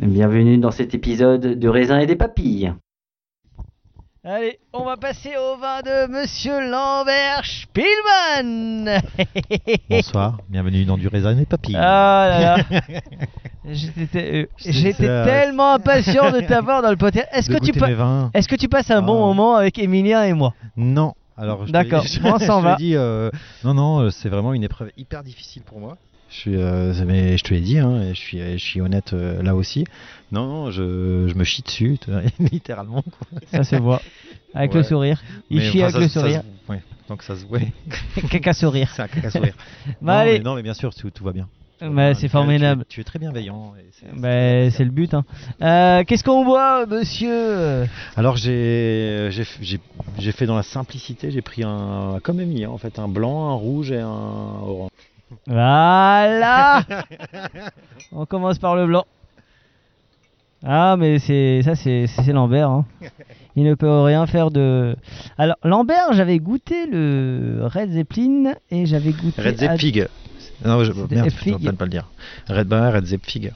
bienvenue dans cet épisode de raisin et des papilles. Allez, on va passer au vin de Monsieur Lambert Spielmann. Bonsoir, bienvenue dans du raisin et papilles. Ah là là. J'étais euh, tellement impatient de t'avoir dans le podcast. Est-ce que tu que passes un bon Ah. moment avec Emilien et moi Non. Alors, je te- D'accord, je- on s'en va. dit, euh, non, non, euh, c'est vraiment une épreuve hyper difficile pour moi. Je suis, euh, mais je te l'ai dit, hein, je suis, je suis honnête euh, là aussi. Non, non, je, je me chie dessus, littéralement. quoi. Ça se voit. Avec Ouais. le sourire. Il Mais chie enfin, avec ça- le se- sourire. ouais, donc ça se. Ouais, Caca sourire. c'est un caca sourire. Bah non, allez. mais, non, mais bien sûr, tout, tout va bien. Bah, c'est formidable. Tu es, tu es très bienveillant. c'est- Bah, c'est le but. Hein. Euh, Qu'est-ce qu'on boit, monsieur? Alors j'ai fait dans la simplicité, j'ai pris un comme Emilia en fait, un blanc, un rouge et un orange. Voilà On commence par le blanc. Ah, mais c'est ça, c'est c'est Lambert. hein. Il ne peut rien faire de. Alors, Lambert, j'avais goûté le Red Zeppelin et j'avais goûté. Red à- Zeppig. Non, je, merde, je suis en pas le dire. Red bah, Red Zeppig.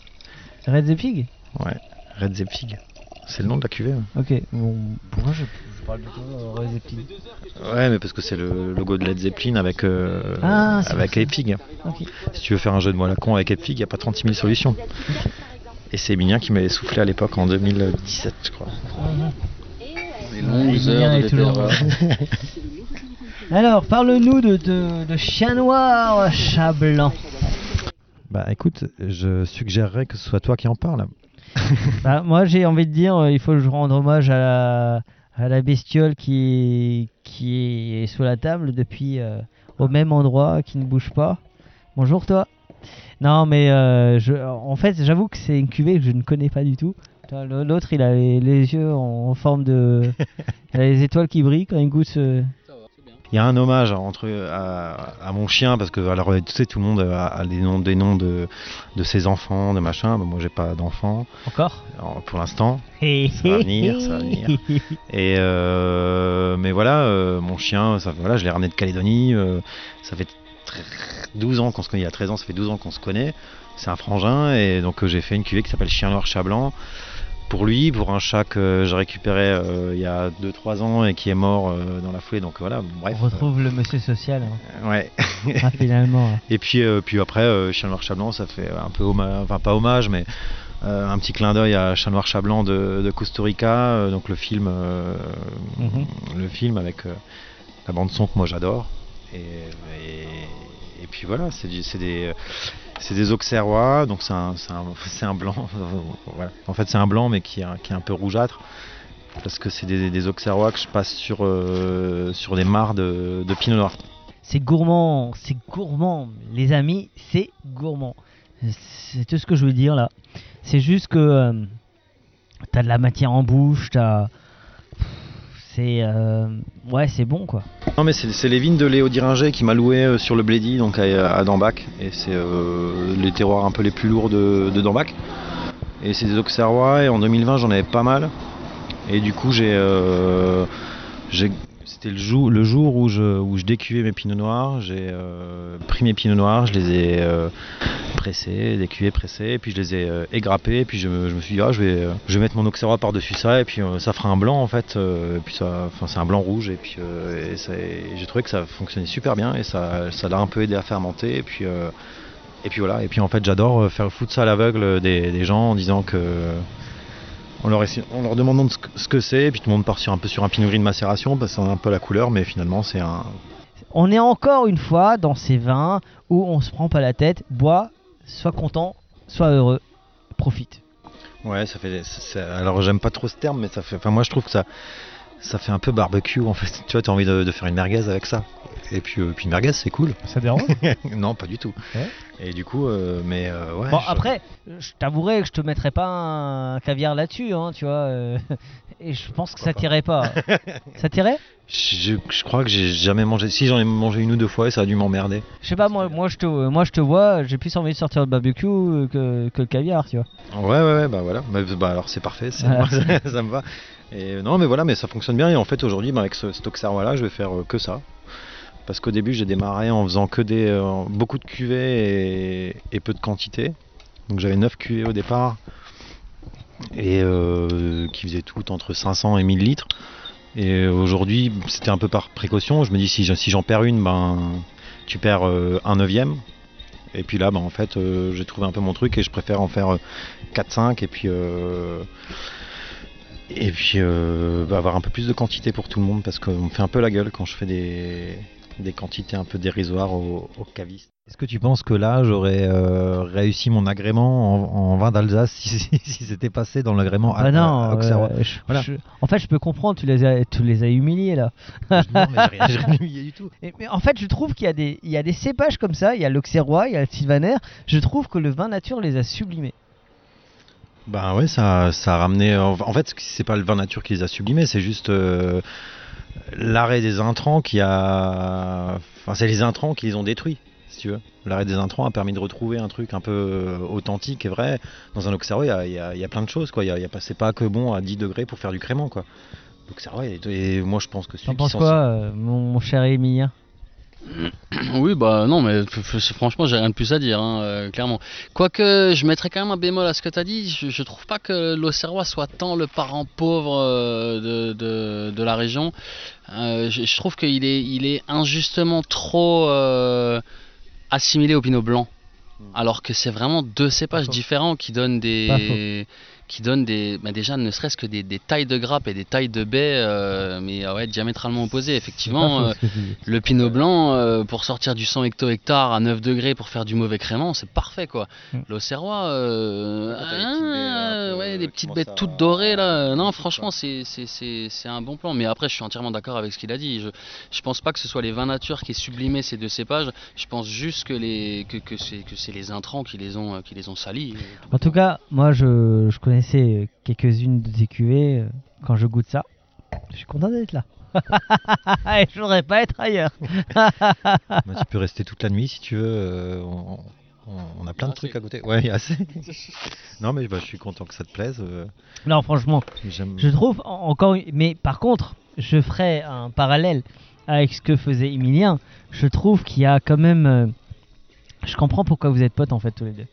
Red Zeppig Ouais, Red Zeppig. C'est le nom de la cuvée. hein. Ok, bon, pourquoi je, je parle toi, euh, Red Zeppelin Ouais, mais parce que c'est le logo de Led Zeppelin avec euh, Ah, avec. Ok. Si tu veux faire un jeu de mots à la con avec les figs, il n'y a pas 36 000 solutions. Et c'est Emilien qui m'avait soufflé à l'époque en 2017, je crois. Les longues heures de toujours... Alors, parle-nous de, de, de Chien Noir Chat Blanc. Bah écoute, je suggérerais que ce soit toi qui en parle. Bah, moi, j'ai envie de dire, euh, il faut que je rende hommage à la, à la bestiole qui est, qui est sous la table depuis euh, au même endroit, qui ne bouge pas. Bonjour toi. Non, mais euh, je, en fait, j'avoue que c'est une cuvée que je ne connais pas du tout. L'autre, il a les, les yeux en, en forme de. il a les étoiles qui brillent quand il goûte ce. Il y a un hommage entre à, à mon chien parce que alors tu sais tout le monde a, noms des noms de, de ses enfants de machin Bah, moi j'ai pas d'enfants. Encore? Alors, pour l'instant. Ça va venir, ça va venir. et euh, mais voilà euh, mon chien ça voilà je l'ai ramené de Calédonie euh, ça fait tr- 12 ans qu'on se connaît il y a 13 ans ça fait 12 ans qu'on se connaît. C'est un frangin et donc j'ai fait une cuvée qui s'appelle chien noir chat blanc pour lui, pour un chat que j'ai récupéré euh, il y a 2-3 ans et qui est mort euh, dans la foulée, donc voilà, bref. On retrouve le monsieur social, hein. euh, ouais. Ah, finalement. hein. Et puis, puis après, Chien Noir Chat Blanc, ça fait un peu hommage, enfin pas hommage, mais un petit clin d'œil à Chien Noir Chat Blanc de, de Costa Rica, donc le film, Mhm. le film avec la bande son que moi j'adore. Et, et, et puis voilà, c'est des, c'est des auxerrois, donc c'est un, un, blanc. En fait, c'est un blanc, mais qui est, qui est un peu rougeâtre. Parce que c'est des, des auxerrois que je passe sur, euh, sur des mares de, de pinot noir. C'est gourmand, c'est gourmand, les amis, c'est gourmand. C'est tout ce que je veux dire là. C'est juste que euh, t'as de la matière en bouche, t'as. C'est. euh, Ouais, c'est bon quoi. Non mais c'est les vignes de Léo Diringer qui m'a loué euh, sur le Blédy, donc à, à Dambach. Et c'est euh, les terroirs un peu les plus lourds de, de Dambach. Et c'est des auxerrois et en 2020 j'en avais pas mal. Et du coup j'ai... euh, c'était le jour, le jour où je, où je décuvais mes pinots noirs. J'ai euh, pris mes pinots noirs, je les ai euh, pressés, décuvés, pressés, puis je les ai euh, égrappés. Et puis je me, je me suis dit, ah, je, vais, je vais mettre mon auxerrois par-dessus ça, et puis ça fera un blanc en fait. et puis ça, c'est un blanc rouge, et puis j'ai trouvé que ça fonctionnait super bien, et ça ça l'a un peu aidé à fermenter. Et puis, et puis voilà, et puis en fait j'adore faire foutre ça à l'aveugle des gens en disant que on leur, on leur demandant ce que- ce que c'est, et puis tout le monde part sur un peu sur un pinot gris de macération, c'est un peu la couleur, mais finalement c'est un. On est encore une fois dans ces vins où on se prend pas la tête, bois, sois content, sois heureux, profite. Ouais, ça fait. alors j'aime pas trop ce terme, mais ça fait. Enfin moi je trouve que ça. Ça fait un peu barbecue en fait. Tu vois, t'as envie de, de faire une merguez avec ça. Et puis, euh, puis une merguez, c'est cool. Ça dérange non, pas du tout. Ouais. Et du coup, euh, mais euh, ouais. Bon, je- après, je t'avouerai que je te mettrais pas un caviar là-dessus, hein, tu vois. et je pense que ça Pourquoi tirait pas. ça tirait? Je, je crois que j'ai jamais mangé. Si j'en ai mangé une ou deux fois, ça a dû m'emmerder. Je sais pas, moi, moi, je te, moi je te vois, j'ai plus envie de sortir le barbecue que, que le caviar, tu vois. Ouais, ouais, ouais, bah voilà. Bah, bah, alors c'est parfait, Voilà. ça, ça me va. Non, mais voilà, mais ça fonctionne bien. Et en fait, aujourd'hui, bah, avec ce stock là je vais faire euh, que ça. Parce qu'au début, j'ai démarré en faisant que des euh, beaucoup de cuvées et, peu de quantité. Donc j'avais 9 cuvées au départ et euh, qui faisaient toutes entre 500 et 1000 litres. Et aujourd'hui, c'était un peu par précaution. Je me dis si je- si j'en perds une, ben tu perds un neuvième. Et puis là, ben, en fait, j'ai trouvé un peu mon truc et je préfère en faire euh, 4-5 et puis et puis euh, bah, avoir un peu plus de quantité pour tout le monde parce qu'on me fait un peu la gueule quand je fais des, des quantités un peu dérisoires aux, aux cavistes. Est-ce que tu penses que là j'aurais euh, réussi mon agrément en, en vin d'Alsace si, si, si c'était passé dans l'agrément Ah à- non, euh, je- Voilà. je- en fait, je peux comprendre, tu les as, tu les as humiliés là. Non, mais j'ai rien- j'ai rien humilié du tout. Et- mais en fait, je trouve qu'il y, a des- il y a des cépages comme ça, il y a l'Auxerrois, il y a le Sylvaner. Je trouve que le vin nature les a sublimés. Bah ouais, ça, ça a ramené. En fait, c'est pas le vin nature qui les a sublimés, c'est juste euh, l'arrêt des intrants qui a. Enfin, c'est les intrants qui les ont détruits, si tu veux. L'arrêt des intrants a permis de retrouver un truc un peu euh, authentique et vrai. Dans un Auxerrois, il y a, y y plein de choses, quoi. Il y a, y c'est pas que bon à 10 degrés pour faire du crément, quoi. L'Auxerrois, et, et moi je pense que celui T'en penses quoi, euh, mon, mon cher Émilien? Oui, bah non, mais franchement, j'ai rien de plus à dire, hein, euh, clairement. Quoique, je mettrais quand même un bémol à ce que tu as dit. Je, je trouve pas que l'Auxerrois soit tant le parent pauvre euh, de, de, de la région. Euh, je, je trouve qu'il est, il est injustement trop assimilé au Pinot Blanc. Alors que c'est vraiment deux cépages différents qui donnent des. Qui donnent des. bah déjà, ne serait-ce que des, des tailles de grappes et des tailles de baies, euh, mais ouais, diamétralement opposées. Effectivement, euh, le pinot blanc, euh, pour sortir du 100 hecto-hectares à 9 degrés pour faire du mauvais crément, c'est parfait quoi. Mm. L'Auxerrois, Ah, ouais, des petites bêtes toutes dorées là. Non, franchement, c'est c'est- c'est- c'est un bon plan. Mais après, je suis entièrement d'accord avec ce qu'il a dit. Je, je pense pas que ce soit les vins nature qui aient sublimé ces deux cépages. Je pense juste que, les, que, que c'est que c'est les intrants qui les ont, qui les ont salis. En tout cas, moi je, je connaissais quelques-unes de tes cuvées. euh, Quand je goûte ça, je suis content d'être là. Et je voudrais pas être ailleurs. Bah, tu peux rester toute la nuit si tu veux. euh, on, on- on a plein de Assez. trucs à côté. Ouais, il y a assez. non, mais bah, je suis content que ça te plaise. euh, Non, franchement, je trouve en- encore. Mais par contre, je ferai un parallèle avec ce que faisait Emilien. Je trouve qu'il y a quand même. euh, Je comprends pourquoi vous êtes potes en fait tous les deux.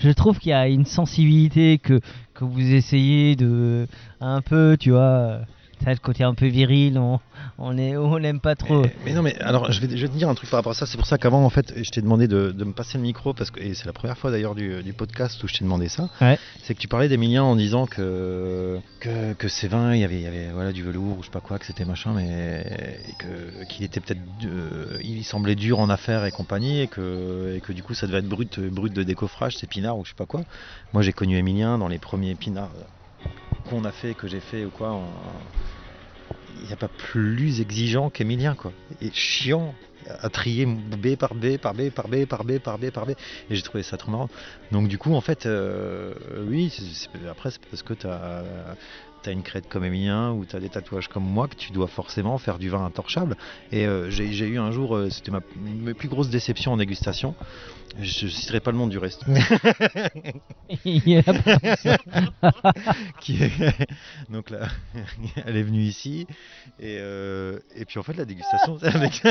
Je trouve qu'il y a une sensibilité que, vous essayez de un peu, tu vois, euh, ça le côté un peu viril, on on est on n'aime pas trop. Mais, mais non, mais alors je vais, je vais te dire un truc par rapport à ça. C'est pour ça qu'avant, en fait, je t'ai demandé de, de me passer le micro parce que et c'est la première fois d'ailleurs du, du podcast où je t'ai demandé ça. Ouais. C'est que tu parlais d'Emilien en disant que que, que ces vins, il y avait, il y avait voilà du velours ou je sais pas quoi, que c'était machin, mais et que qu'il était peut-être, euh, il semblait dur en affaires et compagnie et que et que du coup ça devait être brut brut de décoffrage, c'est pinard ou je sais pas quoi. Moi, j'ai connu Emilien dans les premiers pinards qu'on a fait, que j'ai fait ou quoi. il n'y a pas plus exigeant qu'Emilien, quoi. Et chiant à trier B par B, par B, par B, par B, par B, par B. Et j'ai trouvé ça trop marrant. Donc, du coup, en fait, euh, oui, après, c'est parce que tu as, une crête comme Emilien ou tu as des tatouages comme moi que tu dois forcément faire du vin intorchable. Et euh, j'ai eu un jour, euh, c'était ma, ma plus grosse déception en dégustation. Je ne citerai pas le nom du reste. Qui est donc là elle est venue ici et, euh, et puis en fait la dégustation avec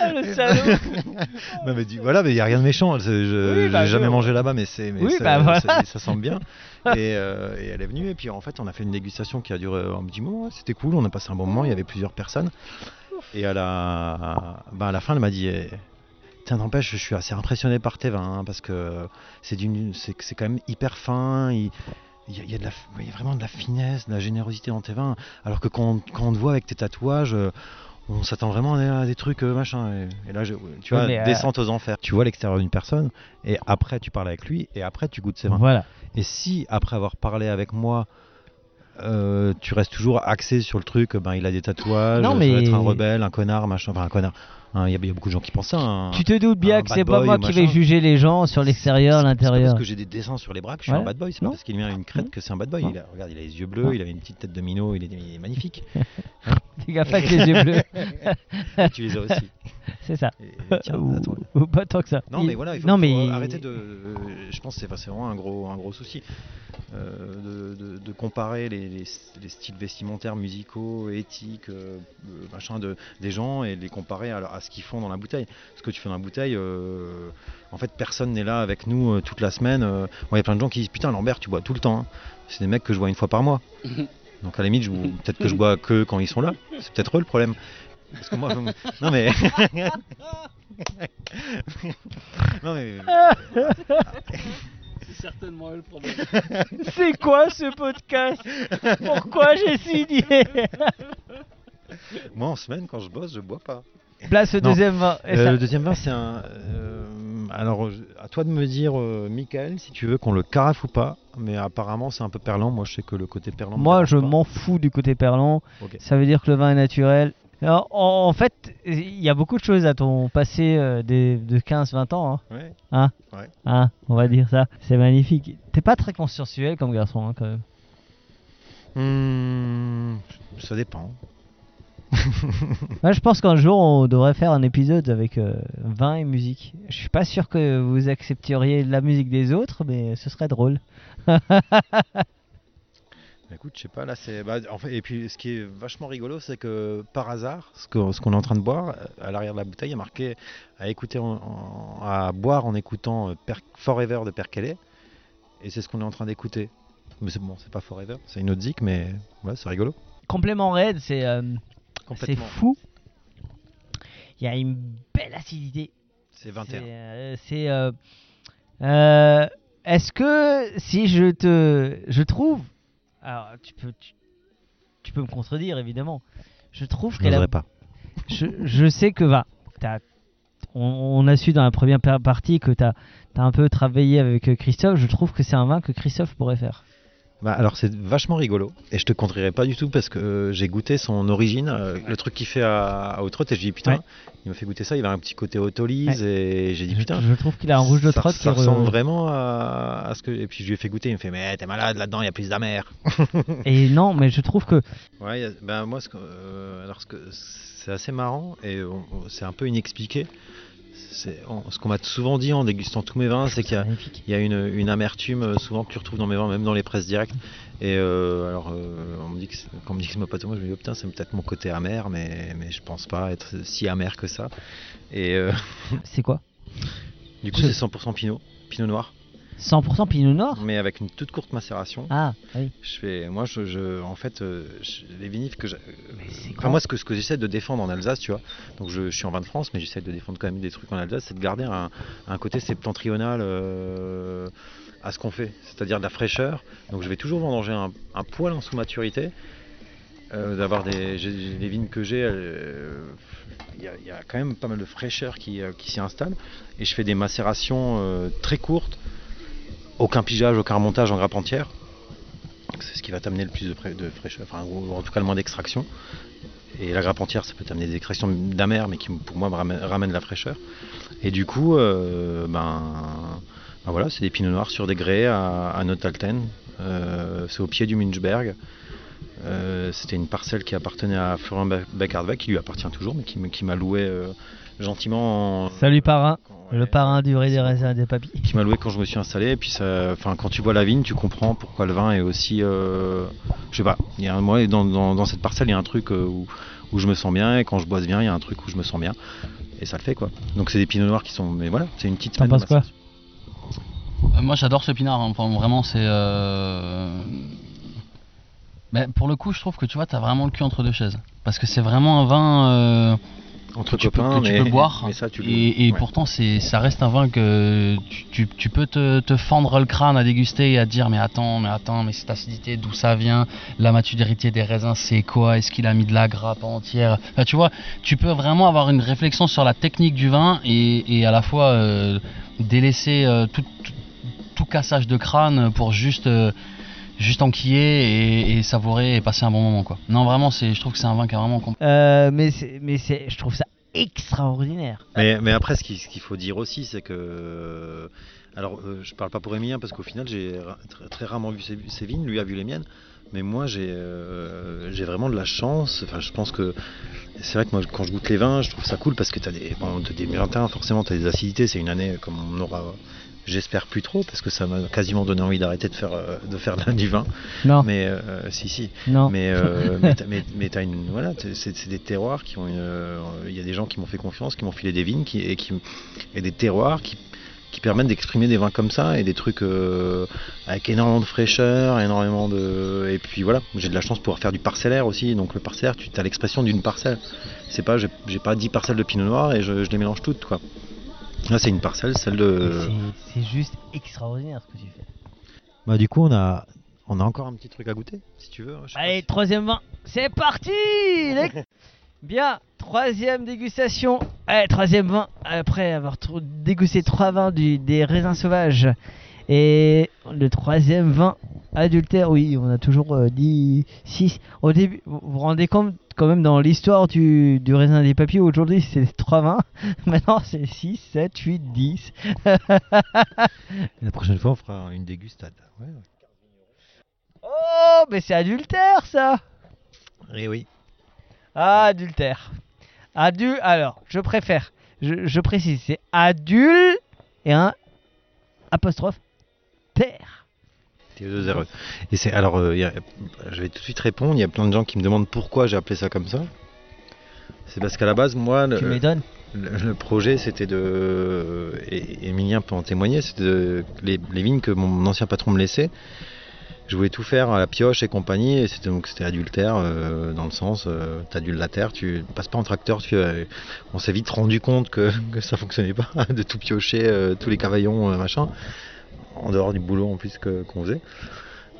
Ah, le salaud. non mais du- voilà mais il y a rien de méchant je Oui, bah, jamais mangé là-bas mais c'est mais Oui, ça, bah, voilà. ça- ça sent bien et, euh, et elle est venue et puis en fait on a fait une dégustation qui a duré un petit moment c'était cool on a passé un bon moment il y avait plusieurs personnes et à la bah, à la fin elle m'a dit eh, Tiens, n'empêche, je suis assez impressionné par tes vins hein, parce que c'est d'une, c'est, c'est quand même hyper fin. il- il y, a- y y vraiment de la finesse, de la générosité dans tes vins. Alors que quand, on- quand on te voit avec tes tatouages, euh, on s'attend vraiment à des, à des trucs euh, machin. Et, et là, je- tu Oui, vois, mais, euh, descente aux enfers. Tu vois l'extérieur d'une personne, et après tu parles avec lui, et après tu goûtes ses vins. Voilà. Et si après avoir parlé avec moi, euh, tu restes toujours axé sur le truc, ben il a des tatouages, Non, ça mais- va être un rebelle, un connard, machin, enfin un connard. Hein, Il y, a- il y a beaucoup de gens qui pensent ça. un- Tu te doutes bien que c'est pas moi qui vais juger les gens sur l'extérieur, l'intérieur. parce que j'ai des dessins sur les bras que je suis Ouais. un bad boy, c'est pas Non. parce qu'il vient une crête que c'est un bad boy. Il a- regarde, il a les yeux bleus, il avait une petite tête de minot, il est, il est magnifique. Fais gaffe avec les yeux bleus. Tu les as aussi. C'est ça. Et tiens, ou, pas tant que ça. Non, mais voilà, il faut, non, faut mais arrêter de. euh, je pense que c'est vraiment un gros, un gros souci euh, de, de- de comparer les, les- les styles vestimentaires, musicaux, éthiques, euh, machin, de, des gens et les comparer à, à ce qu'ils font dans la bouteille. Ce que tu fais dans la bouteille, euh, en fait, personne n'est là avec nous euh, toute la semaine. euh. Moi, il y a plein de gens qui disent Putain, Lambert, tu bois tout le temps. hein. C'est des mecs que je vois une fois par mois. Donc, à la limite, je- peut-être que je bois que quand ils sont là. C'est peut-être eux le problème. Parce que moi, je- non mais. non mais. C'est certainement le problème. c'est quoi ce podcast? Pourquoi j'ai signé? Moi en semaine quand je bosse je bois pas. Place au Non. deuxième vin. Euh, ça- le deuxième vin c'est un. euh, alors à toi de me dire euh, Michael si tu veux qu'on le carafe ou pas. Mais apparemment c'est un peu perlant. Moi je sais que le côté perlant. Moi, je m'en fous du côté perlant. Ça veut dire que le vin est naturel. Alors, en, en fait, il y a beaucoup de choses à ton passé euh, des- de 15-20 ans. Hein. Ouais. Hein Ouais. Hein, on va dire ça. C'est magnifique. T'es pas très consensuel comme garçon, hein, quand même. Hmm, ça dépend. Moi, je pense qu'un jour, on devrait faire un épisode avec euh, vin et musique. Je suis pas sûr que vous accepteriez la musique des autres, mais ce serait drôle. Écoute, je sais pas, là c'est. bah, en fait, et puis ce qui est vachement rigolo, c'est que par hasard, ce qu'on est en train de boire, euh, à l'arrière de la bouteille, il y a marqué à, écouter en- en- à boire en écoutant euh, Per- Forever de Perkele. Et c'est ce qu'on est en train d'écouter. Mais c'est bon, c'est pas Forever, c'est une autre zik, mais ouais, c'est rigolo. Complément raid, c'est euh, fou. Il y a une belle acidité. C'est 21. C'est, euh, Est-ce que si je te. Je trouve. Alors, tu peux. Tu, tu peux me contredire, évidemment. Je trouve Je qu'elle a. pas. Je, je sais que. Va, on, on a su dans la première pa- partie que tu as, un peu travaillé avec Christophe. Je trouve que c'est un vin que Christophe pourrait faire. Bah, alors c'est vachement rigolo et je te contrerai pas du tout parce que euh, j'ai goûté son origine, euh, le truc qu'il fait à, à et je dis putain, Ouais. il m'a fait goûter ça, il avait un petit côté autolise et j'ai dit putain, je trouve qu'il a un rouge de ça, trotte ça re- ressemble vraiment à, à ce que et puis je lui ai fait goûter, il me fait mais t'es malade là-dedans, il y a plus d'amer. Et non, mais je trouve que. Ouais, a- ben moi ce que, euh, alors ce que c'est assez marrant et c'est un peu inexpliqué. On- ce qu'on m'a souvent dit en dégustant tous mes vins, c'est qu'il y a y une, une amertume euh, souvent que tu retrouves dans mes vins, même dans les presses directes. Et euh, alors, euh, on me dit que quand on me dit que c'est ma patte, moi je me dis, oh, putain, c'est peut-être mon côté amer, mais, mais je pense pas être si amer que ça. Et C'est quoi? du coup, c'est 100% Pinot, Pinot Noir, 100% Pinot Noir mais avec une toute courte macération. Ah, oui. Je fais, moi, je, je- en fait, euh, je- les vinifs que Enfin, moi, ce que, ce que j'essaie de défendre en Alsace, tu vois, donc je, je suis en vin de France, mais j'essaie de défendre quand même des trucs en Alsace, c'est de garder un, un côté septentrional euh, à ce qu'on fait, c'est-à-dire de la fraîcheur. Donc, je vais toujours vendanger un, un poil en sous-maturité, euh, d'avoir des. les vignes que j'ai, euh, il y, a- il y a quand même pas mal de fraîcheur qui, euh, qui s'y installe, et je fais des macérations très courtes, aucun pigeage, aucun remontage en grappe entière. C'est ce qui va t'amener le plus de, de fraîcheur, ou en tout cas le moins d'extraction. Et la grappe entière, ça peut t'amener des extractions d'amer, mais qui pour moi ramène, la fraîcheur. Et du coup, euh, ben, ben voilà, c'est des pinots noirs sur des grès à, à Notalten. Euh, c'est au pied du Münchberg. Euh, C'était une parcelle qui appartenait à Florent Be- Beckardbeck, qui lui appartient toujours, mais qui, m'a loué gentiment. en- Salut parrain, ouais, le parrain du ré des raisins et des papilles. qui m'a loué quand je me suis installé. Et puis, ça, enfin, quand tu vois la vigne, tu comprends pourquoi le vin est aussi. euh, je sais pas. Il y a un, moi, dans, dans, dans cette parcelle, il y a un truc euh, où, où je me sens bien. Et quand je bosse bien, il y a un truc où je me sens bien. Et ça le fait, quoi. Donc, c'est des pinots noirs qui sont. Mais voilà, c'est une petite semaine penses quoi. Euh, moi j'adore ce pinard, hein. enfin vraiment c'est... euh, ben, pour le coup je trouve que tu vois t'as vraiment le cul entre deux chaises. Parce que c'est vraiment un vin... Entre tu peux- tu boire. mais ça, tu le- Et, et ouais. pourtant, c'est, ça reste un vin que tu, tu- tu peux te, te fendre le crâne à déguster et à dire mais attends, mais attends, mais cette acidité, d'où ça vient? La maturité des raisins, c'est quoi? Est-ce qu'il a mis de la grappe entière? Enfin, Tu vois, tu peux vraiment avoir une réflexion sur la technique du vin et, et à la fois euh, délaisser euh, tout, tout, tout cassage de crâne pour juste... euh, Juste enquiller et, et savourer et passer un bon moment quoi. Non vraiment c'est, je trouve que c'est un vin qui a vraiment Euh, mais c'est, mais c'est, je trouve ça extraordinaire. Mais, mais après, ce qu'il faut dire aussi, c'est que. Alors, euh, je parle pas pour Emilien parce qu'au final, j'ai très rarement vu ses, ses vignes, lui a vu les miennes. Mais moi, j'ai euh, j'ai vraiment de la chance. Enfin, je pense que. C'est vrai que moi, quand je goûte les vins, je trouve ça cool parce que tu as des. Bon, des 2021, forcément, tu as des acidités. C'est une année comme on aura. J'espère plus trop parce que ça m'a quasiment donné envie d'arrêter de faire, euh, de faire du vin. Non, Mais euh, si, si. non. Mais, euh, mais, t'as- mais, mais t'as une voilà, c'est des terroirs qui ont une, euh, il y a des gens qui m'ont fait confiance, qui m'ont filé des vignes qui, et qui et des terroirs qui, qui permettent d'exprimer des vins comme ça et des trucs euh, avec énormément de fraîcheur, énormément de et puis voilà, j'ai de la chance de pouvoir faire du parcellaire aussi. Donc le parcellaire, tu as l'expression d'une parcelle. C'est pas j'ai j'ai pas 10 parcelles de pinot noir et je, je les mélange toutes quoi. Là, c'est une parcelle, celle de C'est, juste extraordinaire ce que tu fais. Bah du coup, on a on a encore un petit truc à goûter si tu veux. Pas Allez, si- troisième vin, c'est parti les- Bien, troisième dégustation. Allez, troisième vin, après avoir dégusté trois vins du- des raisins sauvages. Et le troisième vin adultère, oui, on a toujours euh, dit 6. Au début, vous vous rendez compte quand même dans l'histoire du, du raisin des papiers, aujourd'hui c'est 3 vins, maintenant c'est 6, 7, 8, 10. La prochaine fois, on fera une dégustade. Oh, mais c'est adultère ça Et oui. Ah, adultère. Adu alors, je préfère. Je, je précise, c'est adul et un apostrophe terre. TE2RE. Et c'est alors, euh, il y a- je vais tout de suite répondre. Il y a plein de gens qui me demandent pourquoi j'ai appelé ça comme ça. C'est parce qu'à la base, moi, le, projet, c'était de, et Emilien peut en témoigner, c'était de, les, les vignes que mon ancien patron me laissait. Je voulais tout faire à la pioche et compagnie, et c'était donc c'était adultère euh, dans le sens, euh, t'adules la terre, tu passes pas en tracteur. Tu, euh, on s'est vite rendu compte que, que ça fonctionnait pas, de tout piocher, tous les cavaillons, machin, en dehors du boulot en plus qu'on faisait.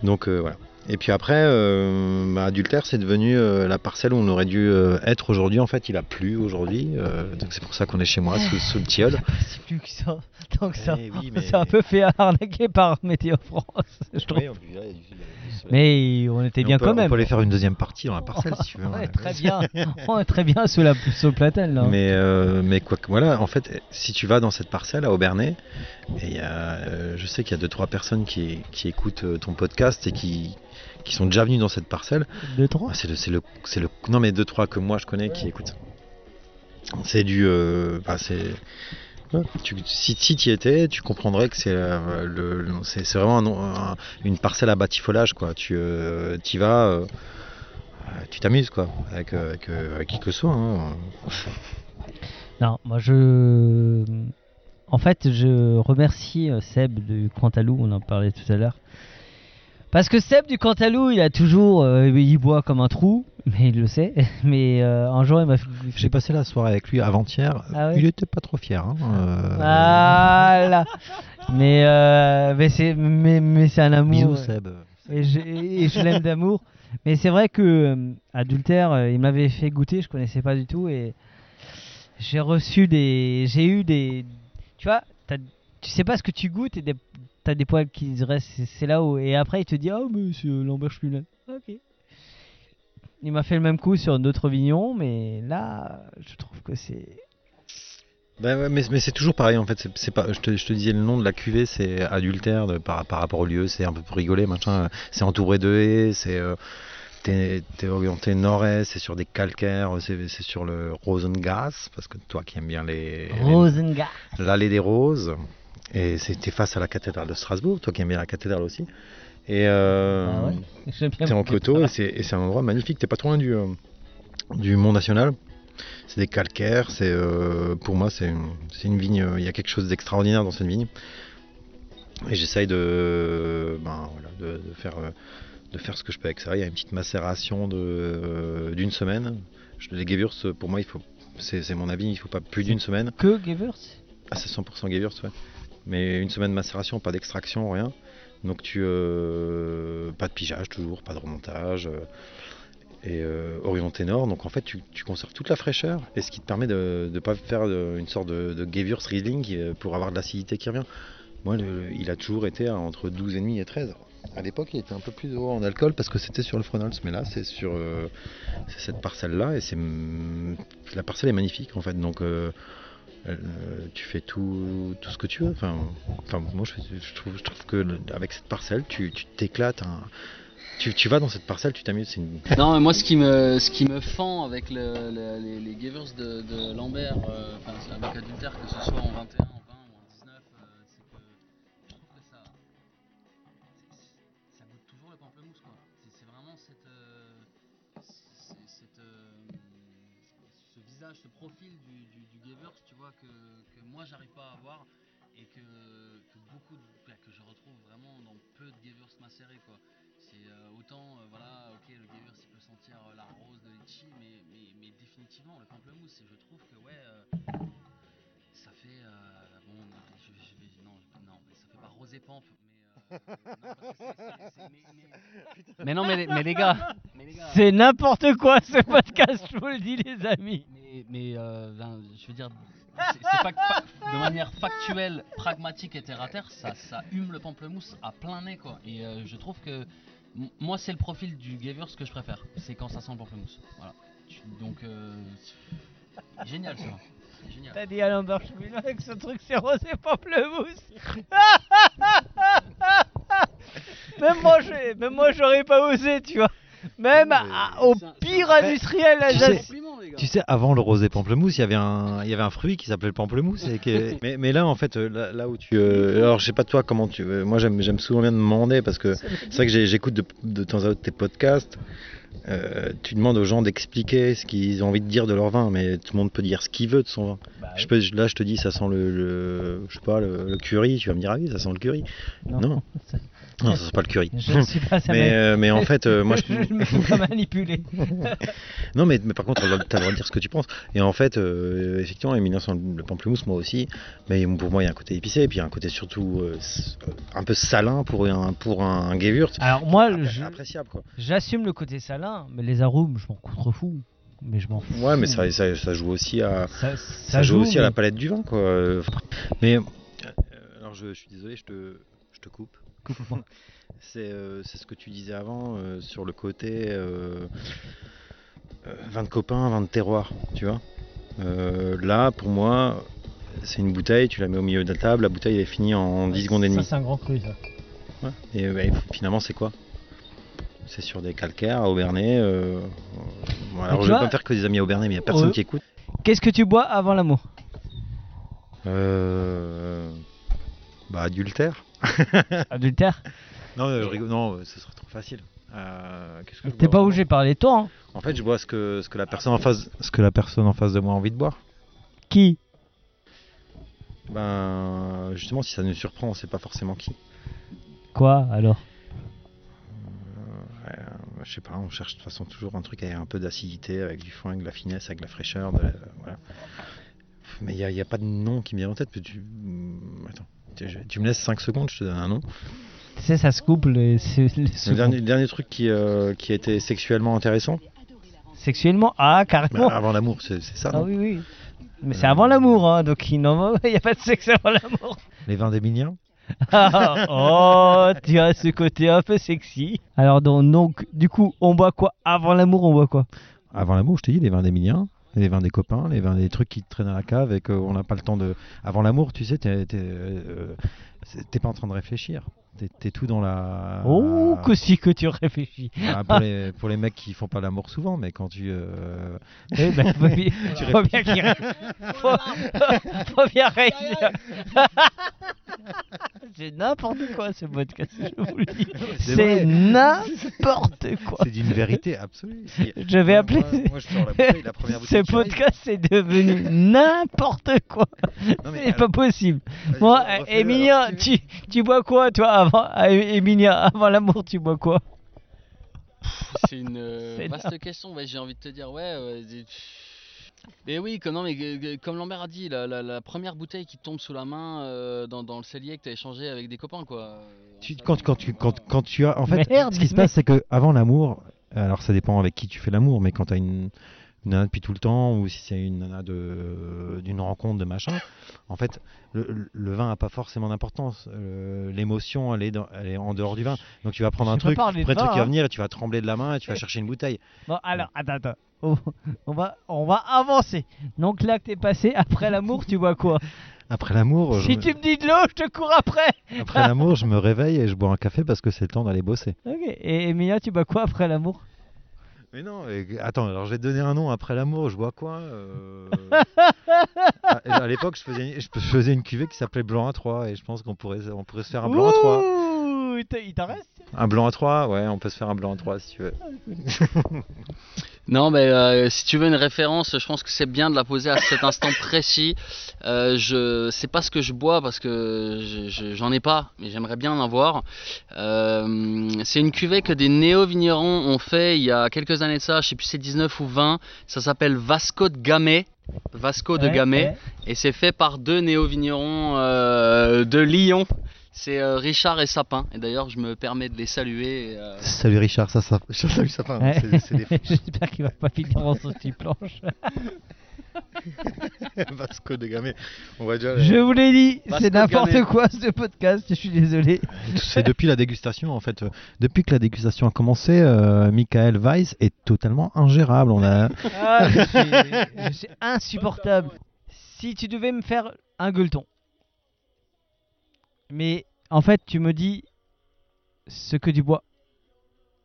Donc euh, voilà. Et puis après, euh, bah, adultère, c'est devenu euh, la parcelle où on aurait dû euh, être aujourd'hui. En fait, il a plu aujourd'hui, euh, donc c'est pour ça qu'on est chez moi, sous, sous le tilleul. C'est plus que ça. Donc ça, Eh oui, s'est mais- un peu fait arnaquer par Météo France, je trouve. Oui, on peut- il a. Mais on était bien on peut, quand même. On peut aller faire une deuxième partie dans la parcelle si tu veux. Ouais. très bien. On est très bien sous la sous le platane là. Mais, euh, mais quoi que voilà, en fait, si tu vas dans cette parcelle à Aubernais, et il y a, euh, je sais qu'il y a deux trois personnes qui, qui écoutent ton podcast et qui, qui sont déjà venues dans cette parcelle. Deux trois. Ah, c'est le, c'est le, c'est le, non mais deux trois que moi je connais qui écoutent. C'est du, euh, bah, c'est, tu, si si tu y étais, tu comprendrais que c'est euh, le, le- c'est, c'est vraiment un nom- un- une parcelle à batifolage quoi. Tu euh, y vas, euh, euh, tu t'amuses quoi, avec, avec, avec qui que ce soit. hein. Non, moi je. En fait, je remercie Seb du Cantalou, on en parlait tout à l'heure. Parce que Seb du Cantalou, il a toujours. euh, il boit comme un trou, mais il le sait. Mais euh, un jour, il m'a fait. J'ai passé la soirée avec lui avant-hier. Ah ouais Il était pas trop fier. hein, euh, Voilà Mais, mais c'est mais, mais un amour. Bisous Seb. Et je, et je l'aime d'amour. Mais c'est vrai que adultère, il m'avait fait goûter, je connaissais pas du tout et j'ai reçu des, j'ai eu des, tu vois, tu sais pas ce que tu goûtes et des, t'as des poils qui restent, c'est- c'est là où et après il te dit oh mais c'est euh, Lambert Lunan. Ok. Il m'a fait le même coup sur d'autres vignons, mais là, je trouve que c'est. Bah ouais, mais, mais c'est toujours pareil en fait. C'est, pas, je, te, je te disais le nom de la cuvée, c'est adultère de- par, par rapport au lieu. C'est un peu pour rigoler, machin. C'est entouré de haies. C'est euh, t'es, orienté nord-est. C'est sur des calcaires. C'est, sur le Rosengas parce que toi qui aimes bien les, les- Rosenga. l'allée des roses. Et c'était face à la cathédrale de Strasbourg. Toi qui aimes bien la cathédrale aussi. Et euh, Ah ouais T'es en coteau et c'est, c'est un endroit magnifique. T'es pas trop loin du, euh, du Mont National. C'est des calcaires. C'est, euh, pour moi, c'est une, c'est une vigne. Il y a quelque chose d'extraordinaire dans cette vigne. Et j'essaye de, ben, voilà, de, de faire, de faire ce que je peux avec ça. Il y a une petite macération de, d'une semaine. Je, les Gewürz, pour moi, il faut C'est c'est mon avis, il faut pas plus d'une semaine. Que Gevers Ah, c'est 100% Gewürz, ouais. Mais une semaine de macération, pas d'extraction, rien. Donc tu. euh, pas de pigeage toujours, pas de remontage. euh, et euh, Orion Ténor. Donc en fait, tu, conserves toute la fraîcheur. Et ce qui te permet de ne pas faire une sorte de, de Gewürz Riesling qui, euh, pour avoir de l'acidité qui revient. Moi, il a toujours été entre 12,5 et 13. À l'époque, il était un peu plus haut en alcool parce que c'était sur le Fronals. Mais là, c'est sur euh, cette parcelle-là. Et c'est la parcelle est magnifique en fait. Donc. Euh, tu fais tout, tout ce que tu veux. Enfin, moi je, trouve, je que avec cette parcelle, tu t'éclates. Tu, tu vas dans cette parcelle, tu t'amuses. Non, mais moi, ce qui me, ce qui me fend avec le- le- les, les Gevers de, Lambert, euh, avec adultère, que ce soit en 21, en 20 ou en 19, euh, c'est que je trouve que ça. Ça goûte toujours le pamplemousse, quoi. C'est- vraiment cette. euh, cette, ce ce profil du, du, Gevers, tu vois, que, moi, j'arrive pas à avoir et que, beaucoup de- que je retrouve vraiment dans peu de Gevers macérés, quoi. C'est euh, autant, euh, voilà, ok, le Gewürz il peut sentir euh, la rose de litchi, mais, mais, mais définitivement le pamplemousse, je trouve que, ouais, ça fait. bon, je, vais. Non, non, ça fait pas rosé pampe, mais. Mais, non, mais, les- mais les gars, C'est n'importe quoi ce podcast, je vous le dis, les amis. mais, mais euh, ben, je veux dire, de manière factuelle, pragmatique et terre à terre, ça, ça hume le pamplemousse à plein nez quoi. Et euh, je trouve que moi c'est le profil du Gewürz que je préfère, c'est quand ça sent le pamplemousse. Voilà. Donc euh, génial ça. C'est Génial. T'as dit Alain Bercheville avec ce truc, c'est rosé pamplemousse. même moi, j'ai- même moi, j'aurais pas osé, tu vois. Même à- au pire industriel, Tu sais-. Tu avant le rosé pamplemousse, il y avait un, il y avait un fruit qui s'appelait le pamplemousse. Et qui mais, mais là, en fait, euh, là, là où tu. euh, alors, je sais pas toi comment tu. euh, moi, j'aime, j'aime souvent bien demander parce que c'est vrai que j'écoute de, de temps à autre tes podcasts. Euh, tu demandes aux gens d'expliquer ce qu'ils ont envie de dire de leur vin, mais tout le monde peut dire ce qu'il veut de son vin. Bah Je peux, là, je te dis, ça sent le, le- je sais pas, le, le curry. Tu vas me dire, ah oui, ça sent le curry. Non. Non, non, ça sent pas le curry. Je ne suis pas ça. Mais, euh, mais en fait, euh, moi, je, je me fais pas manipuler. Non, mais, mais par contre, tu as le droit de dire ce que tu penses. Et en fait, euh, effectivement, sent le pamplemousse, moi aussi. Mais pour moi, il y a un côté épicé, et puis il y a un côté surtout euh, un peu salin pour un, pour un, un Gewürz. Alors moi, j'assume le côté salin, mais les arômes, je m'en contrefous. Mais je m'en fous. Ouais, mais ça, ça, ça joue aussi à, ça, ça joue aussi à la palette du vin, quoi. Mais, alors, je, je suis désolé, je te, je te coupe. C'est euh, c'est ce que tu disais avant euh, sur le côté euh, euh, vin de copain, vin de terroir, tu vois. Là, pour moi, c'est une bouteille, tu la mets au milieu de la table, la bouteille elle est finie en 10 secondes et Ça, demie. c'est un grand cru, ça. Ouais. Et bah, finalement, c'est quoi? C'est sur des calcaires à Aubernais. Alors, je vais vois, pas faire que des amis à Aubernais, mais il n'y a personne qui écoute. Qu'est-ce que tu bois avant l'amour? Euh, Bah, adultère. Adultère Non, euh, je rigole, non, euh, ce serait trop facile. Euh, que T'es pas obligé de parler toi, hein En fait, je bois ce que, ce que la personne en face, ce que la personne en face de moi a envie de boire. Qui? Ben, justement, si ça nous surprend, on sait pas forcément qui. Quoi alors? Euh, je sais pas, on cherche de toute façon toujours un truc avec un peu d'acidité, avec du foin, avec de la finesse, avec de la fraîcheur. de la- voilà. Mais il n'y a, pas de nom qui me vient en tête. Tu, attends, tu, je- tu me laisses 5 secondes, je te donne un nom. Tu sais, ça se coupe c'est- Le secondes. dernier, le dernier truc qui, euh, qui a été sexuellement intéressant, Sexuellement Ah, carrément bah, avant l'amour, c'est c'est ça. Ah non oui, oui. Mais c'est avant l'amour, hein, donc il n'y a pas de sexe avant l'amour. Les vins d'Emilien Ah, oh, tu as ce côté un peu sexy. Alors donc, donc, du coup, on boit quoi? Avant l'amour, on boit quoi? Avant l'amour, je t'ai dit, les vins d'Emilien, les vins des copains, les vins des trucs qui traînent à la cave et qu'on n'a pas le temps de. Avant l'amour, tu sais, t'es t'es, euh, pas en train de réfléchir. T'es tout dans la. Oh, que si que tu réfléchis. Ah, pour, les, pour les mecs qui font pas l'amour souvent, mais quand tu. euh, Eh ben, faut bien, Tu faut bien faut, faut bien réussir. C'est n'importe quoi ce podcast, je vous le dis. C'est vrai. N'importe quoi. C'est d'une vérité absolue. Je vais moi- appeler Moi, moi, je sors la bouteille, la première ce podcast c'est devenu n'importe quoi. C'est pas possible. Moi, si- tu, tu bois quoi toi avant ah, Emilien, avant l'amour, tu bois quoi? C'est une euh, vaste question. Ouais, j'ai envie de te dire, ouais. Euh, Et oui, comme, non, mais, euh, euh, comme Lambert a dit, la, la- la première bouteille qui tombe sous la main euh, dans, dans le cellier que tu as échangé avec des copains, quoi. Euh, Tu- quand, quand, tu, quand, quand tu as. En fait, Merde, ce qui se passe, c'est que avant l'amour, alors ça dépend avec qui tu fais l'amour, mais quand tu as une, une nana depuis tout le temps, ou si c'est une nana de- d'une rencontre, de machin, en fait, le, le vin n'a pas forcément d'importance. Euh, L'émotion, elle, est dans- elle est en dehors du vin. Donc tu vas prendre un truc, après le truc qui va hein. venir, et tu vas trembler de la main, et tu vas chercher une bouteille. Bon, alors, attends, attends. On, va, on va avancer. Donc là que t'es passé, après l'amour, tu vois quoi? Après l'amour, Si tu me dis de l'eau, je te cours après. après l'amour, je me réveille et je bois un café parce que c'est le temps d'aller bosser. Ok. Et Emilia, tu bois quoi après l'amour? Mais non, et- attends, alors je vais te donner un nom après l'amour, je bois quoi euh, à, à l'époque, je faisais, je faisais une cuvée qui s'appelait Blanc à 3 et je pense qu'on pourrait, on pourrait se faire un Blanc à 3. Il te- il t'en reste Un Blanc à 3, ouais, on peut se faire un Blanc à 3 si tu veux. Non, mais euh, si tu veux une référence, je pense que c'est bien de la poser à cet instant précis. Euh, je sais pas ce que je bois parce que je- je- j'en ai pas, mais j'aimerais bien en avoir. Euh, c'est une cuvée que des néo-vignerons ont fait il y a quelques années de ça, je sais plus si c'est 19 ou 20. Ça s'appelle Vasco de Gamay. Vasco de Ouais, Gamay. ouais. Et c'est fait par deux néo-vignerons euh, de Lyon. C'est euh, Richard et Sapin. Et d'ailleurs, je me permets de les saluer. et, euh, Salut Richard, ça, ça, salut Ouais. c'est c'est des J'espère qu'il va pas finir en saucisse planche. Vasco de Gamay. On va déjà. Je vous l'ai dit, Vasco c'est de n'importe quoi ce podcast, je suis désolé. C'est depuis la dégustation en fait. Euh, Depuis que la dégustation a commencé, euh, Michael Weiss est totalement ingérable. On a. Ah, je, suis, je suis insupportable. Si tu devais me faire un gueuleton, mais en fait tu me dis ce que tu bois,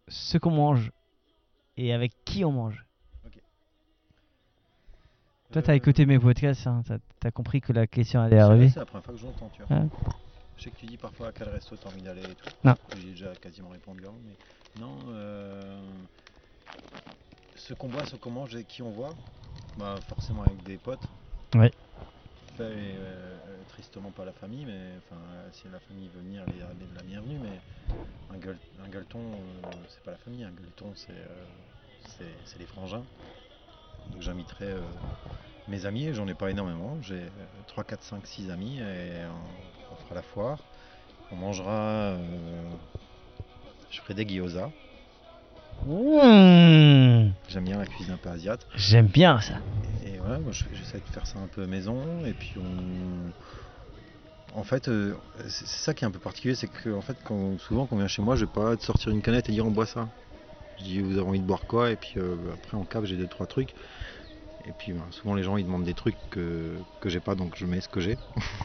ce qu'on mange et avec qui on mange. Toi t'as écouté mes podcasts, hein, t'as t'as compris que la question allait arriver. C'est la première fois que je l'entends, tu vois. Ouais. Je sais que tu dis parfois à quel resto t'as envie d'aller et tout. Non. J'ai déjà quasiment répondu avant, mais non. Euh... Ce qu'on boit, ce qu'on mange et qui on voit, bah forcément avec des potes. Ouais. Fait, euh, tristement pas la famille, mais enfin euh, si la famille veut venir, elle est, la bienvenue, mais un, gueule, un gueuleton, euh, c'est pas la famille, un gueuleton c'est euh, c'est- les frangins. Donc j'inviterai euh, mes amis, et j'en ai pas énormément, j'ai euh, 3, 4, 5, 6 amis et on, on fera la foire. On mangera, euh, je ferai des gyoza, Mmh, j'aime bien la cuisine un peu asiate. J'aime bien ça. Voilà, moi je- j'essaie de faire ça un peu maison. Et puis on. En fait, euh, c'est ça qui est un peu particulier, c'est que en fait, quand, souvent quand on vient chez moi, je vais pas te sortir une canette et dire on boit ça. Je dis vous avez envie de boire quoi? Et puis euh, après en cave j'ai deux trois trucs. Et puis ben, souvent les gens ils demandent des trucs que, que j'ai pas, donc je mets ce que j'ai.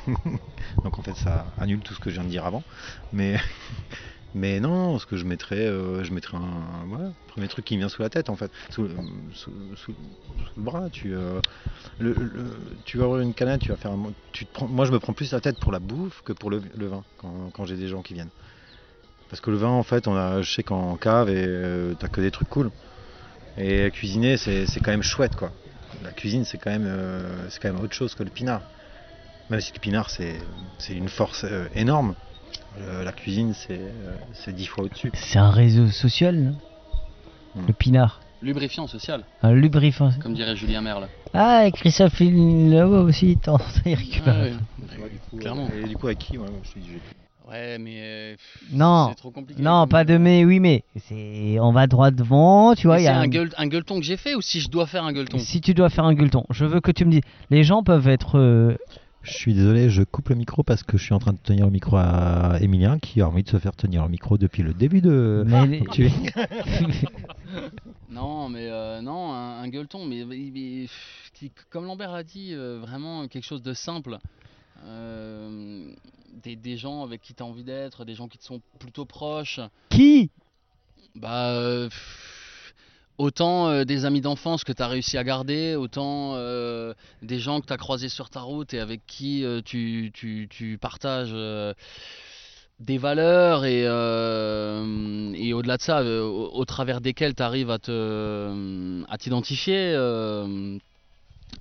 donc en fait ça annule tout ce que je viens de dire avant. Mais mais non, ce que je mettrais, euh, je mettrais un premier truc qui me vient sous la tête en fait, sous, sous le bras. Tu euh, tu vas avoir une canette, tu vas faire un, moi je me prends plus la tête pour la bouffe que pour le, vin quand, j'ai des gens qui viennent. Parce que le vin en fait, on a, je sais qu'en cave et euh, t'as que des trucs cool. Et cuisiner c'est quand même chouette quoi. La cuisine c'est quand même euh, c'est quand même autre chose que le pinard. Même si le pinard c'est une force euh, énorme. Euh, la cuisine c'est euh, c'est dix fois au-dessus. C'est un réseau social, non Hmm. Le pinard. lubrifiant social, Un lubrifiant. comme dirait Julien Merle. Ah, et Christophe il- là-bas aussi, t'en il récupère. Ah. Ouais, coup, Clairement. et du coup avec qui ouais, je te dis, j'ai- Ouais, mais euh, Non. c'est trop compliqué. Non, pas de mais, oui, mais. C'est, on va droit devant, tu vois. Mais il y C'est a un, un- gueule- un gueuleton que j'ai fait ou si je dois faire un gueuleton? Si tu dois faire un gueuleton, je veux que tu me dises. Les gens peuvent être. euh, Je suis désolé, je coupe le micro parce que je suis en train de tenir le micro à Emilien qui a envie de se faire tenir le micro depuis le début de. mais les- Donc tu es- Non, mais euh, non, un, un gueuleton, mais, qui- comme Lambert a dit, euh, vraiment quelque chose de simple. Euh, des, des gens avec qui tu as envie d'être, des gens qui te sont plutôt proches. Qui? Bah, pff, autant euh, des amis d'enfance que tu as réussi à garder, autant euh, des gens que tu as croisés sur ta route et avec qui euh, tu, tu- tu partages des valeurs et, et au-delà de ça, au, travers desquels tu arrives à te à t'identifier.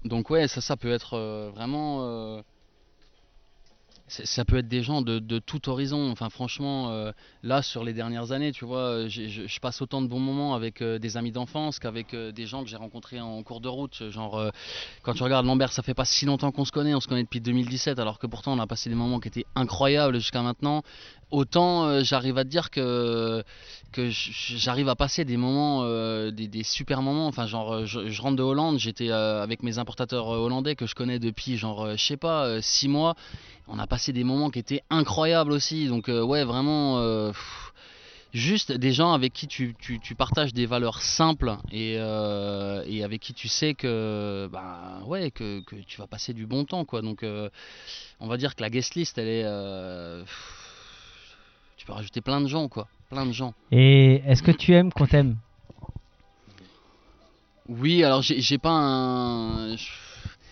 donc ouais, ça, ça peut être vraiment... ça peut être des gens de, tout horizon. Enfin, franchement, euh, là, sur les dernières années, tu vois, euh, je, passe autant de bons moments avec euh, des amis d'enfance qu'avec des gens que j'ai rencontrés en cours de route. Genre, quand tu regardes Lambert, ça fait pas si longtemps qu'on se connaît, on se connaît depuis 2017, alors que pourtant on a passé des moments qui étaient incroyables jusqu'à maintenant. Autant euh, j'arrive à te dire que, j'arrive à passer des moments, euh, des, super moments. Enfin, genre, euh, je, rentre de Hollande, j'étais avec mes importateurs hollandais que je connais depuis, genre, je sais pas, 6 mois. On a passé des moments qui étaient incroyables aussi. Donc, ouais, vraiment. Juste des gens avec qui tu, partages des valeurs simples et, avec qui tu sais que, bah, ouais, que, tu vas passer du bon temps. Quoi. Donc, on va dire que la guest list, elle est. peux rajouter plein de gens, quoi. Plein de gens. Et est-ce que tu aimes qu'on t'aime? Oui, alors j'ai j'ai pas un.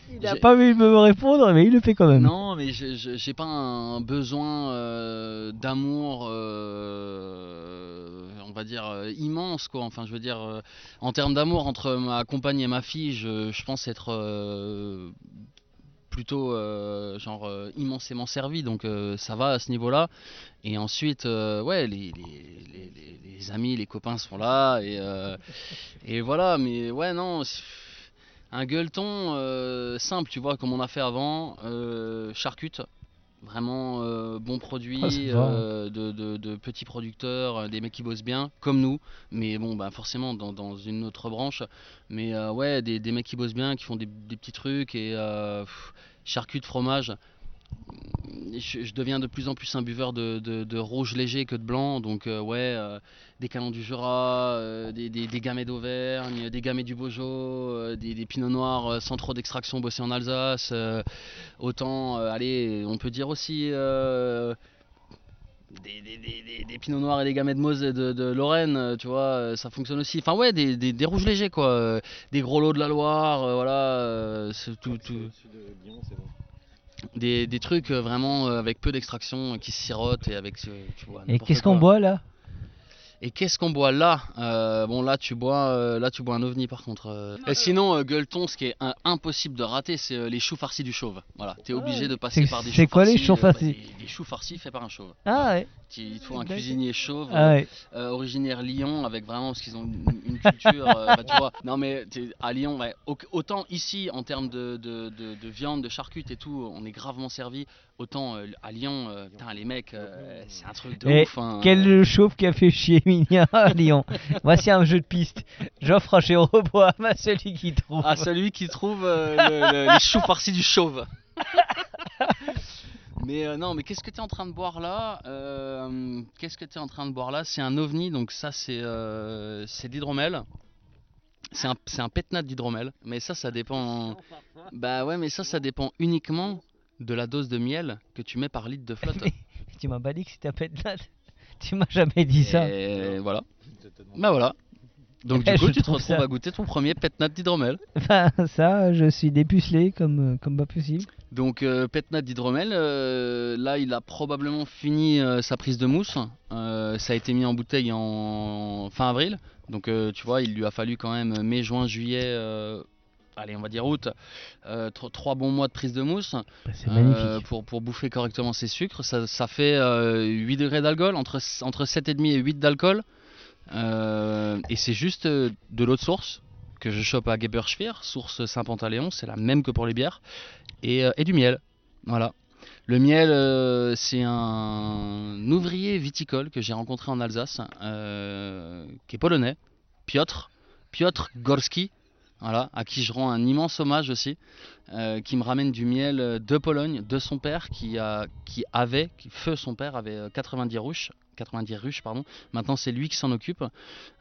Il n'a J'ai- pas voulu me répondre, mais il le fait quand même. Non, mais j'ai pas un besoin euh, d'amour, euh, on va dire euh, immense quoi. Enfin, je veux dire, euh, en termes d'amour entre ma compagne et ma fille, je, je pense être euh, plutôt euh, genre euh, immensément servi, donc euh, ça va à ce niveau-là. Et ensuite, ouais, les, amis, les copains sont là et et voilà. Mais ouais, non. un gueuleton simple, tu vois, comme on a fait avant, charcute, vraiment euh, bon produit, Ah, euh, de, de- de petits producteurs, euh, des mecs qui bossent bien, comme nous, mais bon, bah, forcément dans, dans une autre branche, mais euh, ouais, des, des mecs qui bossent bien, qui font des, des petits trucs, et pff, charcute, fromage. Je, je deviens de plus en plus un buveur de, de- de rouge léger que de blanc, donc euh, ouais, euh, des canons du Jura, euh, des, des, des gamets d'Auvergne, des gamets du Beaujolais, des, des pinots noirs sans trop d'extraction bossés en Alsace. autant, allez, on peut dire aussi des, des, des, des- des pinots noirs et des gamets de Mose et de, de Lorraine, tu vois, ça fonctionne aussi. Enfin, ouais, des, rouges légers, quoi. des gros lots de la Loire, euh, voilà. euh, c'est tout, tout- des, des trucs euh, vraiment euh, avec peu d'extraction euh, qui se sirotent et avec, euh, tu vois. Et qu'est-ce qu'on boit là? Et qu'est-ce qu'on boit là? Euh, Bon là tu bois euh, là tu bois un ovni par contre. euh. Et sinon euh, gueuleton, ce qui est impossible de rater, c'est euh, les choux farcis du chauve. Voilà, t'es obligé de passer C'est- par des c'est choux quoi les farcis, choux euh, bah, farcis des, des choux farcis faits par un chauve. Ah ouais. Tu- Il te faut un cuisinier chauve, Ah ouais. euh, originaire Lyon, avec vraiment parce qu'ils ont une, une culture. euh, bah, tu vois. Non mais à Lyon, ouais, autant ici en termes de, de, de- de viande, de charcute et tout, on est gravement servi. Autant euh, à Lyon, euh, putain les mecs, euh, c'est un truc de Et ouf. hein. Quel chauve qui a fait chier Minia à Lyon Voici un jeu de piste. J'offre un Rebois à celui qui trouve. À celui qui trouve euh, le- le- les choux farcis du chauve. mais euh, non, mais qu'est-ce que tu es en train de boire là Euh, Qu'est-ce que tu es en train de boire là? C'est un ovni, donc ça c'est euh, c'est un, c'est un pétnat d'hydromel, mais ça, ça dépend. Bah ouais, mais ça, ça dépend uniquement de la dose de miel que tu mets par litre de flotte. Tu m'as pas dit que c'était un pet là. Tu m'as jamais dit ça. Et voilà. Bah voilà. Donc du Eh, coup, je tu te trouve retrouves ça- à goûter ton premier pétnat d'hydromel. Enfin, ça, je suis dépucelé comme, euh, comme pas possible. Donc euh, Petnat d'hydromel, euh, là il a probablement fini euh, sa prise de mousse. Ça a été mis en bouteille en fin avril. Donc tu vois, il lui a fallu quand même mai, juin, juillet, allez on va dire août, euh, tro- trois bons mois de prise de mousse. Bah, c'est euh, magnifique. pour, pour bouffer correctement ses sucres. Ça, ça fait euh, 8 degrés d'alcool, entre, entre 7,5 et 8 d'alcool. Euh, et c'est juste euh, de l'eau de source que je chope à Geberschwir, source Saint-Pantaléon, c'est la même que pour les bières, et, et du miel. Voilà. Le miel, euh, c'est un ouvrier viticole que j'ai rencontré en Alsace, euh, qui est polonais, Piotr, Piotr Gorski, voilà, à qui je rends un immense hommage aussi, euh, qui me ramène du miel euh, de Pologne, de son père, qui, a, qui avait, qui, feu son père avait euh, 90 ruches, 90 ruches pardon. Maintenant c'est lui qui s'en occupe,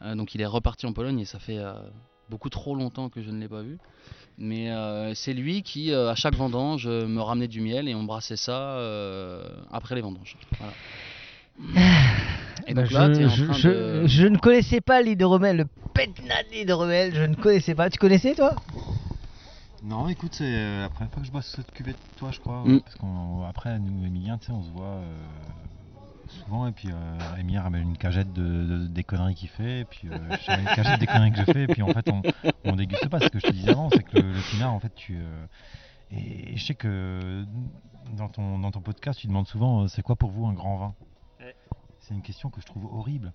Euh, donc il est reparti en Pologne et ça fait euh, beaucoup trop longtemps que je ne l'ai pas vu. Mais euh, c'est lui qui, euh, à chaque vendange, euh, me ramenait du miel et on brassait ça euh, après les vendanges. Et Bah, donc là, je, de... ne connaissais pas l'hydromel, le pétnat d'hydromel, je ne connaissais pas. Tu connaissais toi? Non, écoute, c'est euh, la première fois que je bois cette cuvée de toi, je crois. Mm. Parce qu'après, nous, Emilien, tu sais, on se voit euh, souvent. Et puis, euh, Emilien ramène une cagette de, de- des conneries qu'il fait. Et puis, euh, je une cagette des conneries que je fais. Et puis, en fait, on, on déguste pas. Ce que je te disais avant, c'est que le, le pinard, en fait, tu. euh, et je sais que dans ton, dans ton podcast, tu demandes souvent euh, c'est quoi pour vous un grand vin? C'est une question que je trouve horrible,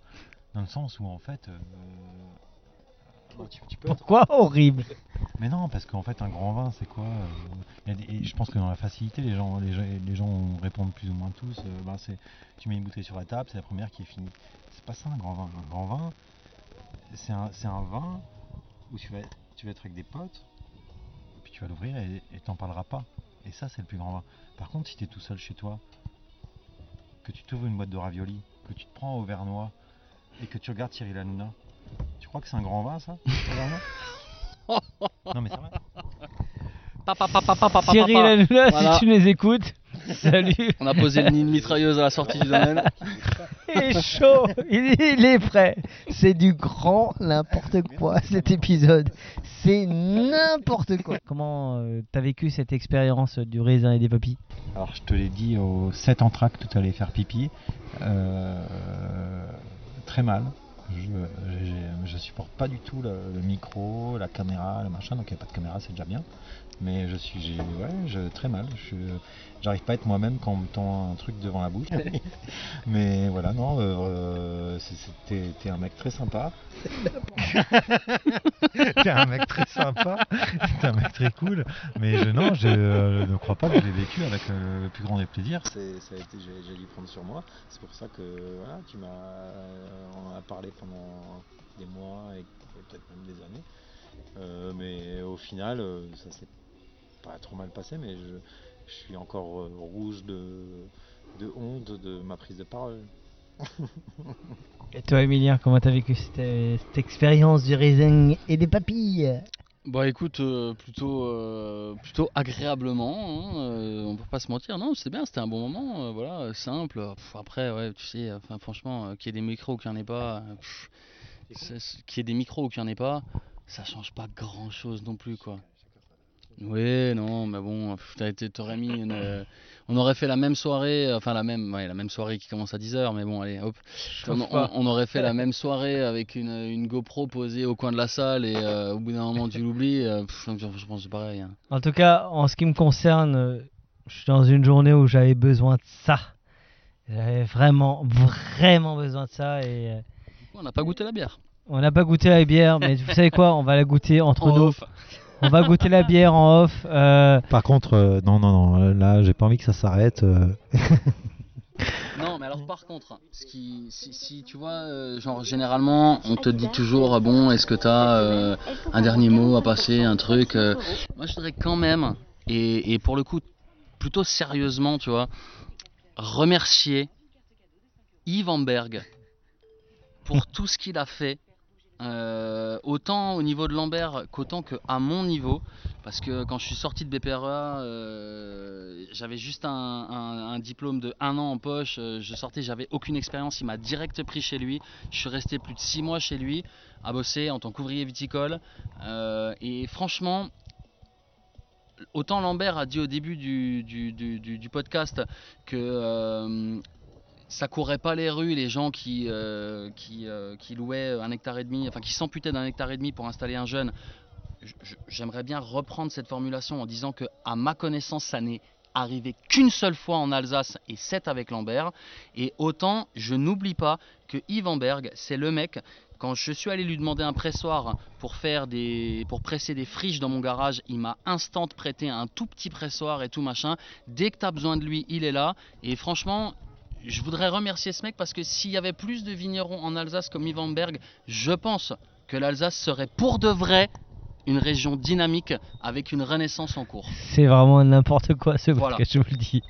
dans le sens où en fait. euh, tu, tu peux être- Pourquoi horrible? Mais non, parce qu'en fait, un grand vin, c'est quoi euh, des- et Je pense que dans la facilité, les gens, les gens, les gens répondent plus ou moins tous. euh, ben, c'est, tu mets une bouteille sur la table, c'est la première qui est finie. C'est pas ça un grand vin. Un grand vin, c'est un, c'est un vin où tu vas, tu vas être avec des potes, puis tu vas l'ouvrir et et t'en parleras pas. Et ça, c'est le plus grand vin. Par contre, si tu es tout seul chez toi, que tu t'ouvres une boîte de raviolis, que tu te prends au Vernois et que tu regardes Cyril Hanouna, tu crois que c'est un grand vin, ça Non, mais c'est vrai. Pa, pa, pa, pa, pa, pa, pa, Cyril. Hanouna, Voilà. si tu nous écoutes, salut. On a posé le nid de mitrailleuse à la sortie du domaine. Il est chaud, il est, il est prêt. C'est du grand n'importe quoi cet épisode. C'est n'importe quoi. Comment euh, t'as vécu cette expérience du raisin et des papilles Alors je te l'ai dit au 7 entractes, tout allait faire pipi. Euh, très mal. Je, supporte pas du tout le, micro, la caméra, le machin, donc il n'y a pas de caméra, c'est déjà bien. Mais je suis ouais, je, très mal. J'arrive pas à être moi-même quand on me tend un truc devant la bouche. Mais voilà, non, euh, t'es, t'es un mec très sympa. t'es un mec très sympa, t'es un mec très cool. Mais je, non, je, euh, ne crois pas que je l'ai vécu avec euh, le plus grand des plaisirs. C'est, ça a été, j'ai, j'ai dû prendre sur moi. C'est pour ça que voilà, tu m'as, on en a parlé pendant des mois et, et peut-être même des années. Euh, mais au final, euh, ça s'est pas trop mal passé, mais je, je suis encore euh, rouge de, de honte de ma prise de parole. Et toi, Emilien, comment t'as vécu cette, cette expérience du raisin et des papilles? Bah écoute, euh, plutôt, euh, plutôt agréablement, hein, euh, on peut pas se mentir, non, c'était bien, c'était un bon moment, euh, voilà, simple. Pff, après, ouais, tu sais, enfin franchement, euh, qu'il y ait des micros ou qu'il n'y en ait pas, pff, c'est- c'est- qu'il y ait des micros ou qu'il n'y en ait pas, ça change pas grand chose non plus, quoi. Oui, non, mais bon, pff, t'as été- t'aurais mis une, euh, on aurait fait la même soirée, euh, enfin la même, ouais, la même soirée qui commence à 10h, mais bon, allez, hop, on, Chauffe on- pas. on aurait fait la même soirée avec une, une GoPro posée au coin de la salle et euh, au bout d'un moment tu l'oublies. euh, pff, je je pense que c'est pareil. hein. En tout cas, en ce qui me concerne, euh, je suis dans une journée où j'avais besoin de ça. J'avais vraiment, vraiment besoin de ça et euh, On n'a pas goûté la bière. on n'a pas goûté la bière, mais vous savez quoi On va la goûter entre En nous. off. On va goûter la bière en off. euh, Par contre, euh, non, non, non, là, j'ai pas envie que ça s'arrête. euh. Non, mais alors par contre, ce qui, si, si tu vois, euh, genre généralement, on te dit toujours, bon, est-ce que t'as euh, un dernier mot à passer, un truc. euh, Moi, je dirais quand même, et, et pour le coup, plutôt sérieusement, tu vois, remercier Yves Amberg pour tout ce qu'il a fait, euh, autant au niveau de Lambert qu'autant que à mon niveau. Parce que quand je suis sorti de BPREA, euh, j'avais juste un, diplôme de un an en poche. euh, je sortais, j'avais aucune expérience. Il m'a direct pris chez lui. Je suis resté plus de six mois chez lui à bosser en tant qu'ouvrier viticole. Et franchement, autant Lambert a dit au début du, podcast que ça courait pas les rues, les gens qui, euh, qui, euh, qui louaient un hectare et demi, enfin qui s'amputaient d'un hectare et demi pour installer un jeune. Je- je- J'aimerais bien reprendre cette formulation en disant que, à ma connaissance, ça n'est arrivé qu'une seule fois en Alsace et c'est avec Lambert. Et autant, je n'oublie pas que Yves Amberg, c'est le mec. Quand je suis allé lui demander un pressoir pour faire des, pour presser des friches dans mon garage, il m'a instant prêté un tout petit pressoir et tout machin. Dès que tu as besoin de lui, il est là. Et franchement, je voudrais remercier ce mec parce que s'il y avait plus de vignerons en Alsace comme Yves Amberg, je pense que l'Alsace serait pour de vrai une région dynamique avec une renaissance en cours. C'est vraiment n'importe quoi ce Voilà. podcast, je vous le dis.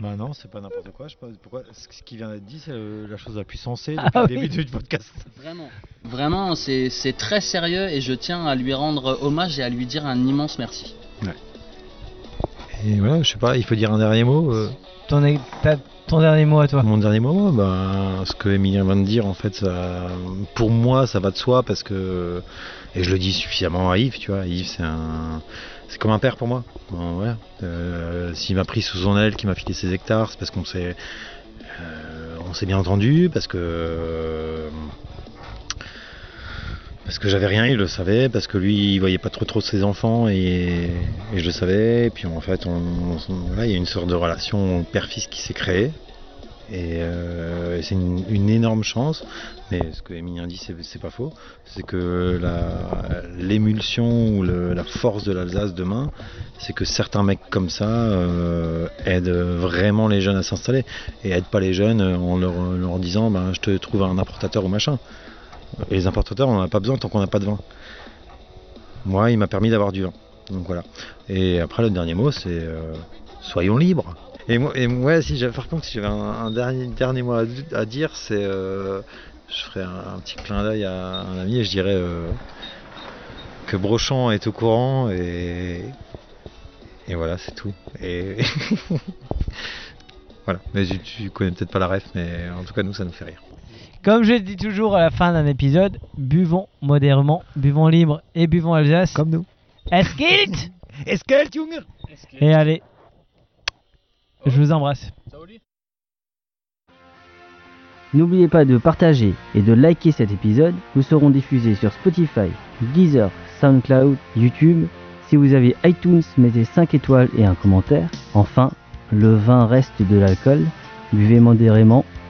Bah non, c'est pas n'importe quoi. Je sais pas pourquoi. Ce qui vient d'être dit, c'est euh, la chose la plus sensée Ah depuis le oui. début du podcast. Vraiment. Vraiment, c'est c'est très sérieux et je tiens à lui rendre hommage et à lui dire un immense merci. Et voilà, je sais pas, il faut dire un dernier mot. euh, Ton, é- ta- ton dernier mot à toi. Mon dernier mot, bah, ce que Emilien vient de dire, en fait, ça, pour moi, ça va de soi parce que, et je le dis suffisamment à Yves, tu vois, Yves, c'est un, c'est comme un père pour moi. Bon, voilà. Euh, S'il m'a pris sous son aile, qu'il m'a filé ses hectares, c'est parce qu'on s'est, euh, on s'est bien entendu, parce que, parce que j'avais rien, il le savait, parce que lui, il voyait pas trop trop ses enfants et, je le savais. Et puis en fait, on, voilà, il y a une sorte de relation père-fils qui s'est créée. Et, euh, c'est une, énorme chance. Mais ce que Emilien dit, c'est pas faux. C'est que l'émulsion ou le- la force de l'Alsace demain, c'est que certains mecs comme ça euh, aident vraiment les jeunes à s'installer et aident pas les jeunes en leur, leur disant ben, je te trouve un importateur ou machin. Les importateurs, on n'en a pas besoin tant qu'on n'a pas de vin. Moi, il m'a permis d'avoir du vin. Donc voilà. Et après, le dernier mot, c'est euh, soyons libres. Et moi, si j'avais, par contre, si j'avais un, dernier, dernier mot à, dire, c'est. euh, je ferais un, petit clin d'œil à un ami et je dirais euh, que Brochant est au courant et. Et voilà, c'est tout. Et. voilà. Mais tu connais peut-être pas la ref, mais en tout cas, nous, ça nous fait rire. Comme je le dis toujours à la fin d'un épisode, buvons modérément, buvons libre et buvons Alsace. Comme nous. Est-ce Junge Et allez, je vous embrasse. N'oubliez pas de partager et de liker cet épisode. Nous serons diffusés sur Spotify, Deezer, SoundCloud, YouTube. Si vous avez iTunes, mettez 5 étoiles et un commentaire. Enfin, le vin reste de l'alcool. Buvez modérément,